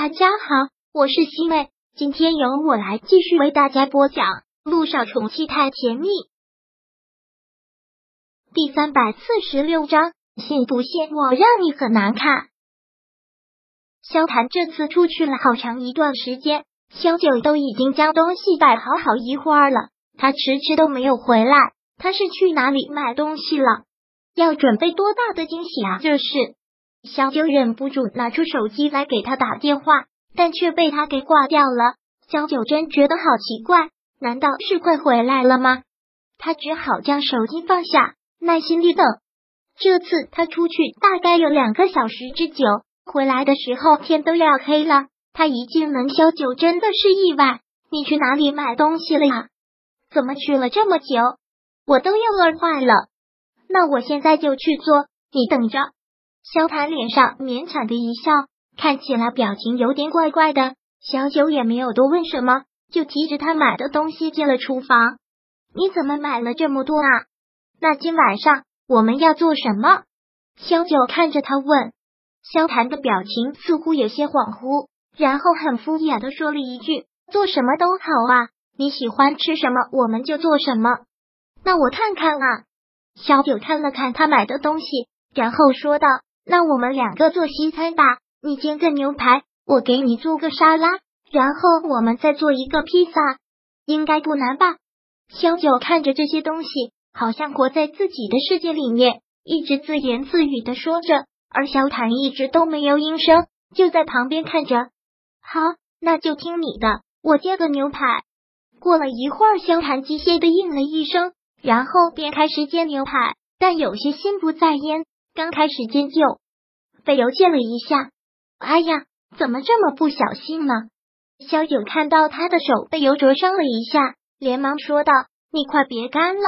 大家好，我是西妹，今天由我来继续为大家播讲《路上宠妻太甜蜜》第三百四十六章。信不信我让你很难看？萧谈这次出去了好长一段时间，萧九都已经将东西摆好好一会儿了，他迟迟都没有回来。他是去哪里买东西了？要准备多大的惊喜啊！这是。小九忍不住拿出手机来给他打电话，但却被他给挂掉了。小九真觉得好奇怪，难道是快回来了吗？他只好将手机放下，耐心地等。这次他出去大概有两个小时之久，回来的时候天都要黑了。他一进门，小九真的是意外：“你去哪里买东西了呀？怎么去了这么久？我都要饿坏了。”那我现在就去做，你等着。萧谈脸上勉强的一笑，看起来表情有点怪怪的。小九也没有多问什么，就提着他买的东西进了厨房。你怎么买了这么多啊？那今晚上我们要做什么？萧九看着他问。萧谈的表情似乎有些恍惚，然后很敷衍的说了一句：“做什么都好啊，你喜欢吃什么我们就做什么。”那我看看啊。小九看了看他买的东西，然后说道。那我们两个做西餐吧，你煎个牛排，我给你做个沙拉，然后我们再做一个披萨，应该不难吧？萧九看着这些东西，好像活在自己的世界里面，一直自言自语的说着，而萧坦一直都没有应声，就在旁边看着。好，那就听你的，我煎个牛排。过了一会儿，萧坦机械的应了一声，然后便开始煎牛排，但有些心不在焉。刚开始煎就被油溅了一下，哎呀，怎么这么不小心呢？萧九看到他的手被油灼伤了一下，连忙说道：“你快别干了，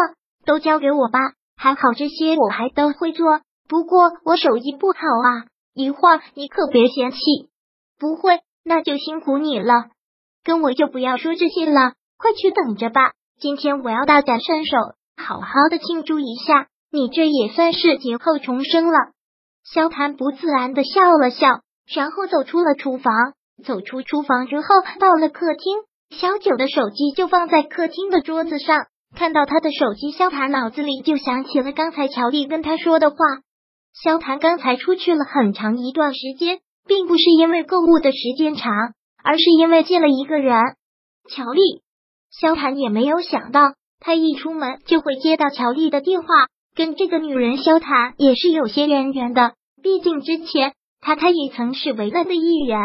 都交给我吧。还好这些我还都会做，不过我手艺不好啊。一会儿你可别嫌弃。不会，那就辛苦你了。跟我就不要说这些了，快去等着吧。今天我要大展身手，好好的庆祝一下。”你这也算是劫后重生了。萧谈不自然的笑了笑，然后走出了厨房。走出厨房之后，到了客厅，小九的手机就放在客厅的桌子上。看到他的手机，萧谈脑子里就想起了刚才乔丽跟他说的话。萧谈刚才出去了很长一段时间，并不是因为购物的时间长，而是因为见了一个人——乔丽。萧谈也没有想到，他一出门就会接到乔丽的电话。跟这个女人萧谈也是有些渊源的，毕竟之前他他也曾是维勒的一员。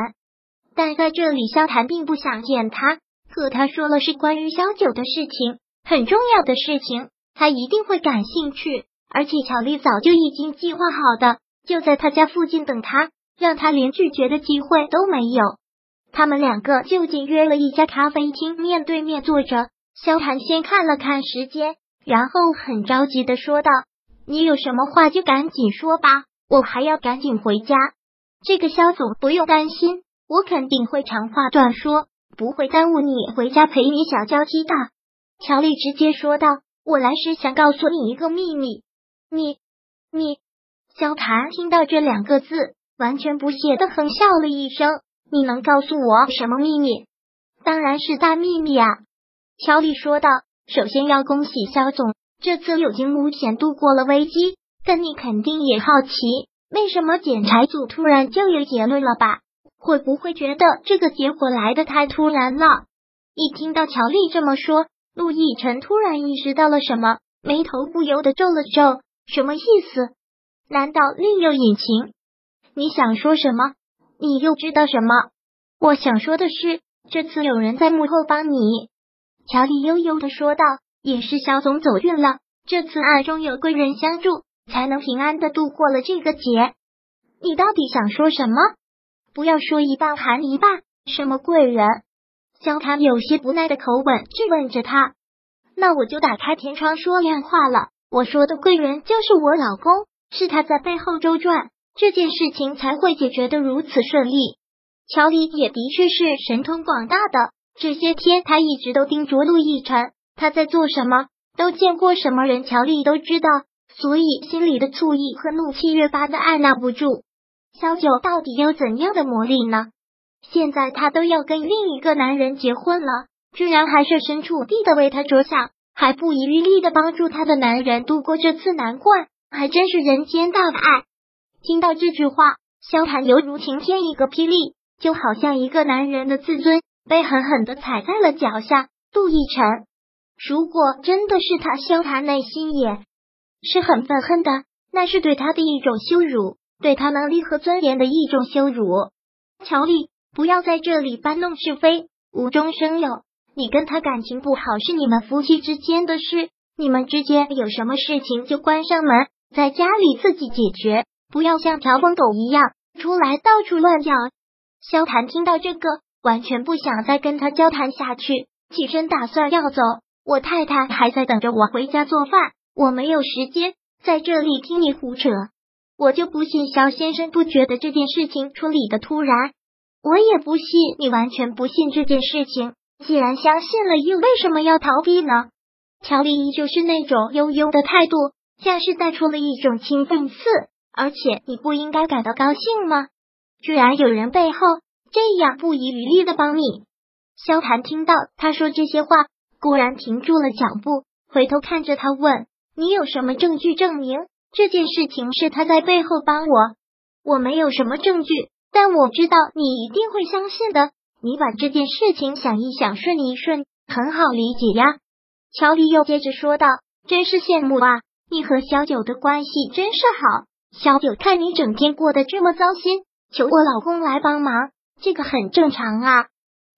但在这里，萧谈并不想见他，和他说了是关于萧九的事情，很重要的事情，他一定会感兴趣。而且乔丽早就已经计划好的，就在他家附近等他，让他连拒绝的机会都没有。他们两个就近约了一家咖啡厅，面对面坐着。萧谈先看了看时间。然后很着急的说道：“你有什么话就赶紧说吧，我还要赶紧回家。这个肖总不用担心，我肯定会长话短说，不会耽误你回家陪你小娇妻的。”乔丽直接说道：“我来是想告诉你一个秘密。”你你，萧谈听到这两个字，完全不屑的哼笑了一声：“你能告诉我什么秘密？当然是大秘密啊！”乔丽说道。首先要恭喜肖总，这次有惊无险度过了危机。但你肯定也好奇，为什么检查组突然就有结论了吧？会不会觉得这个结果来的太突然了？一听到乔丽这么说，陆亦辰突然意识到了什么，眉头不由得皱了皱。什么意思？难道另有隐情？你想说什么？你又知道什么？我想说的是，这次有人在幕后帮你。乔丽悠悠的说道：“也是肖总走运了，这次暗中有贵人相助，才能平安的度过了这个劫。你到底想说什么？不要说一半含一半。什么贵人？”萧谈有些不耐的口吻质问着他。那我就打开天窗说亮话了，我说的贵人就是我老公，是他在背后周转，这件事情才会解决的如此顺利。乔丽也的确是神通广大的。这些天，他一直都盯着陆亦辰，他在做什么，都见过什么人，乔丽都知道，所以心里的醋意和怒气越发的按捺不住。萧九到底有怎样的魔力呢？现在他都要跟另一个男人结婚了，居然还设身处地的为他着想，还不遗余力的帮助他的男人度过这次难关，还真是人间大爱。听到这句话，萧寒犹如晴天一个霹雳，就好像一个男人的自尊被狠狠的踩在了脚下。杜奕晨，如果真的是他，萧寒内心也是很愤恨的，那是对他的一种羞辱，对他能力和尊严的一种羞辱。乔丽。不要在这里搬弄是非，无中生有。你跟他感情不好是你们夫妻之间的事，你们之间有什么事情就关上门，在家里自己解决，不要像条疯狗一样出来到处乱叫。萧谈听到这个，完全不想再跟他交谈下去，起身打算要走。我太太还在等着我回家做饭，我没有时间在这里听你胡扯。我就不信肖先生不觉得这件事情处理的突然。我也不信你完全不信这件事情。既然相信了，又为什么要逃避呢？乔丽依旧是那种悠悠的态度，像是带出了一种轻讽刺。而且你不应该感到高兴吗？居然有人背后这样不遗余力的帮你。萧寒听到他说这些话，固然停住了脚步，回头看着他问：“你有什么证据证明这件事情是他在背后帮我？”我没有什么证据。但我知道你一定会相信的。你把这件事情想一想，顺一顺，很好理解呀。乔丽又接着说道：“真是羡慕啊，你和小九的关系真是好。小九看你整天过得这么糟心，求我老公来帮忙，这个很正常啊。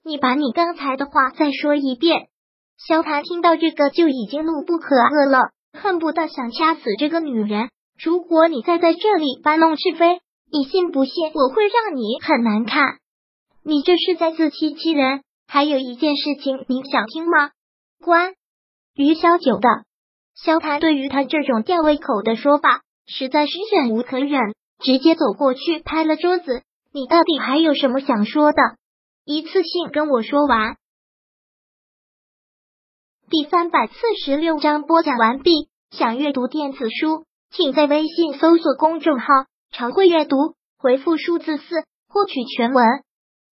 你把你刚才的话再说一遍。”萧谭听到这个就已经怒不可遏了，恨不得想掐死这个女人。如果你再在这里搬弄是非，你信不信我会让你很难看？你这是在自欺欺人。还有一件事情，你想听吗？关于萧九的，萧谭对于他这种吊胃口的说法，实在是忍无可忍，直接走过去拍了桌子。你到底还有什么想说的？一次性跟我说完。第三百四十六章播讲完毕。想阅读电子书，请在微信搜索公众号。常会阅读，回复数字四获取全文。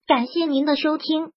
感谢您的收听。